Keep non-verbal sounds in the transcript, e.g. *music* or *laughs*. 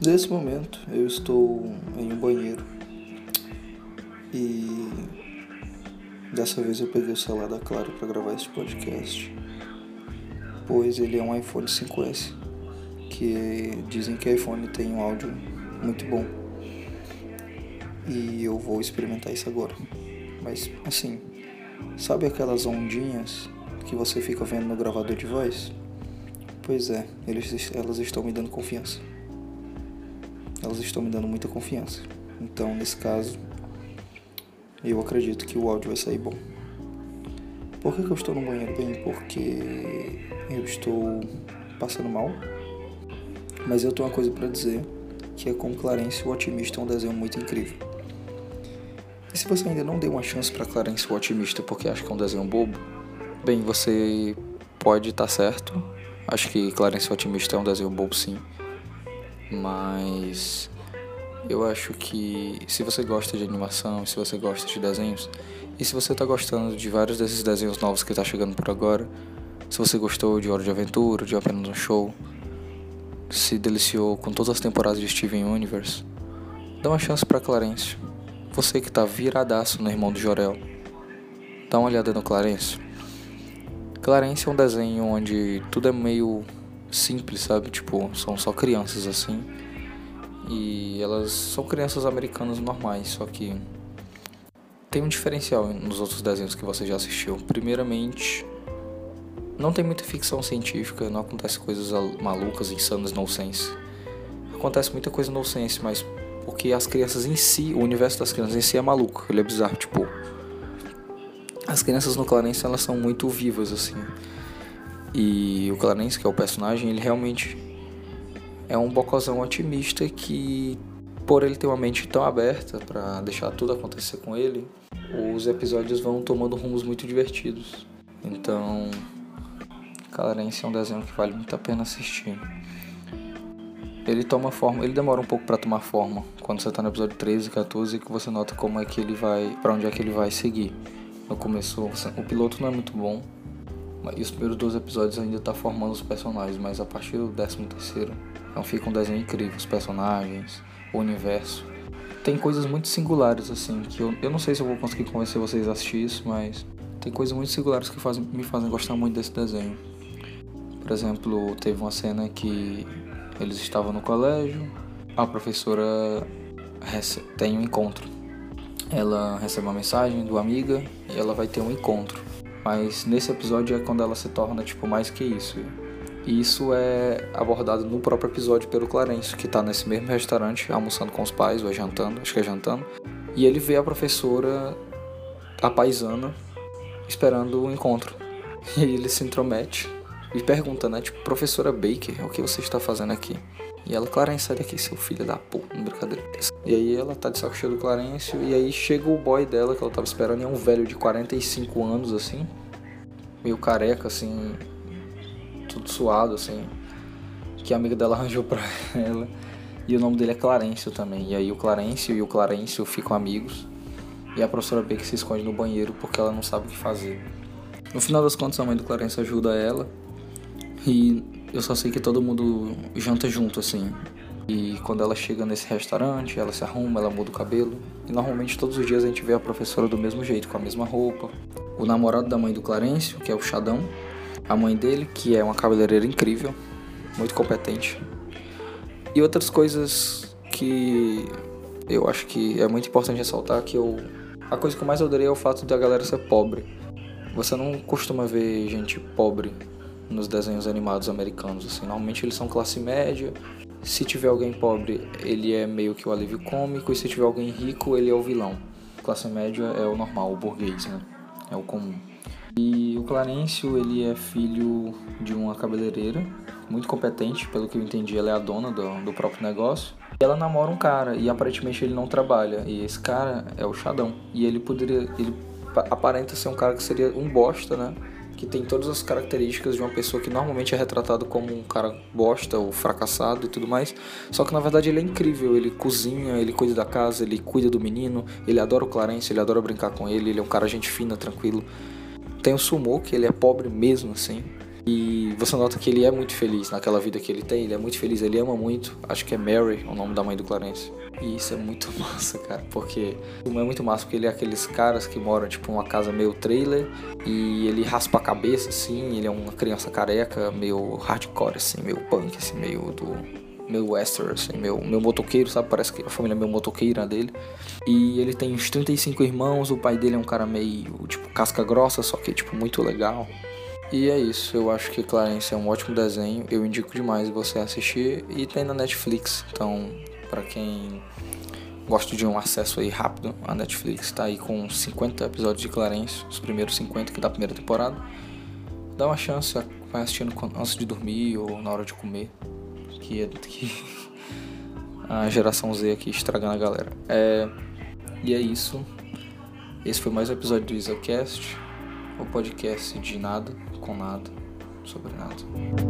Nesse momento eu estou em um banheiro e dessa vez eu peguei o celular da Claro para gravar esse podcast, pois ele é um iPhone 5S, que dizem que iPhone tem um áudio muito bom e eu vou experimentar isso agora. Mas assim, sabe aquelas ondinhas que você fica vendo no gravador de voz? Pois é, eles, elas estão me dando confiança elas estão me dando muita confiança. Então, nesse caso, eu acredito que o áudio vai sair bom. Por que, que eu estou no banheiro bem? Porque eu estou passando mal. Mas eu tenho uma coisa para dizer, que é com Clarence o Otimista é um desenho muito incrível. E se você ainda não deu uma chance para Clarence o Otimista porque acha que é um desenho bobo, bem, você pode estar tá certo. Acho que Clarence o Otimista é um desenho bobo sim mas eu acho que se você gosta de animação, se você gosta de desenhos, e se você está gostando de vários desses desenhos novos que está chegando por agora, se você gostou de Hora de Aventura, de Apenas um Show, se deliciou com todas as temporadas de Steven Universe, dá uma chance para Clarence. Você que está viradaço no Irmão do Jorel, dá uma olhada no Clarence. Clarence é um desenho onde tudo é meio simples, sabe? Tipo, são só crianças assim. E elas são crianças americanas normais, só que tem um diferencial nos outros desenhos que você já assistiu. Primeiramente, não tem muita ficção científica, não acontece coisas malucas, insanas, no sense. Acontece muita coisa no sense, mas porque as crianças em si, o universo das crianças em si é maluco, ele é bizarro, tipo, as crianças no Clarence elas são muito vivas assim. E o Clarence, que é o personagem, ele realmente é um bocozão otimista que, por ele ter uma mente tão aberta para deixar tudo acontecer com ele, os episódios vão tomando rumos muito divertidos. Então, Clarence é um desenho que vale muito a pena assistir. Ele toma forma, ele demora um pouco para tomar forma. Quando você tá no episódio 13, 14, que você nota como é que ele vai, para onde é que ele vai seguir. No começo, o piloto não é muito bom, e os primeiros dois episódios ainda tá formando os personagens, mas a partir do décimo terceiro então fica um desenho incrível, os personagens, o universo. Tem coisas muito singulares, assim, que eu, eu não sei se eu vou conseguir convencer vocês a assistir isso, mas tem coisas muito singulares que me fazem gostar muito desse desenho. Por exemplo, teve uma cena que eles estavam no colégio, a professora tem um encontro. Ela recebe uma mensagem do amiga e ela vai ter um encontro. Mas nesse episódio é quando ela se torna tipo mais que isso. E isso é abordado no próprio episódio pelo Clarence, que tá nesse mesmo restaurante, almoçando com os pais, ou é jantando, acho que é jantando. E ele vê a professora, a paisana, esperando o encontro. E ele se intromete e pergunta, né, tipo, professora Baker, o que você está fazendo aqui? E ela, Clarence, sai daqui, seu filho da puta, brincadeira. E aí ela tá de saco cheio do Clarence, e aí chega o boy dela, que ela tava esperando, e é um velho de 45 anos, assim, meio careca, assim, tudo suado, assim, que a amiga dela *laughs* arranjou pra ela. E o nome dele é Clarencio também. E aí o Clarencio e o Clarencio ficam amigos. E a professora Baker se esconde no banheiro porque ela não sabe o que fazer. No final das contas, a mãe do Clarencio ajuda ela. E eu só sei que todo mundo janta junto, assim. E quando ela chega nesse restaurante, ela se arruma, ela muda o cabelo. E normalmente todos os dias a gente vê a professora do mesmo jeito, com a mesma roupa. O namorado da mãe do Clarencio, que é o Chadão. A mãe dele, que é uma cabeleireira incrível, muito competente. E outras coisas que eu acho que é muito importante ressaltar que eu a coisa que eu mais odeio é o fato da galera ser pobre. Você não costuma ver gente pobre nos desenhos animados americanos. Assim. Normalmente eles são classe média. Se tiver alguém pobre, ele é meio que o alívio cômico. E se tiver alguém rico, ele é o vilão. Classe média é o normal, o burguês, né? É o comum. E o Clarencio, ele é filho de uma cabeleireira, muito competente, pelo que eu entendi, ela é a dona do, do próprio negócio. E ela namora um cara, e aparentemente ele não trabalha. E esse cara é o Xadão. E ele poderia. Ele aparenta ser um cara que seria um bosta, né? Que tem todas as características de uma pessoa que normalmente é retratado como um cara bosta ou fracassado e tudo mais. Só que na verdade ele é incrível, ele cozinha, ele cuida da casa, ele cuida do menino, ele adora o Clarence, ele adora brincar com ele, ele é um cara gente fina, tranquilo. Tem o Sumo, que ele é pobre mesmo assim. E você nota que ele é muito feliz naquela vida que ele tem, ele é muito feliz, ele ama muito. Acho que é Mary, o nome da mãe do Clarence. E isso é muito *laughs* massa, cara, porque é muito massa porque ele é aqueles caras que moram tipo numa casa meio trailer e ele raspa a cabeça assim, ele é uma criança careca, meio hardcore assim, meio punk assim, meio do meu western, assim, meu, meu motoqueiro, sabe? Parece que a família é meio motoqueira dele. E ele tem uns 35 irmãos, o pai dele é um cara meio, tipo, casca grossa, só que, tipo, muito legal. E é isso, eu acho que Clarence é um ótimo desenho, eu indico demais você assistir e tem na Netflix, então para quem gosta de um acesso aí rápido, a Netflix tá aí com 50 episódios de Clarence, os primeiros 50 que da primeira temporada. Dá uma chance, vai assistindo antes de dormir ou na hora de comer, que é que *laughs* a geração Z aqui estragando a galera. É, e é isso. Esse foi mais um episódio do Isacast, o podcast de nada com nada sobre nada.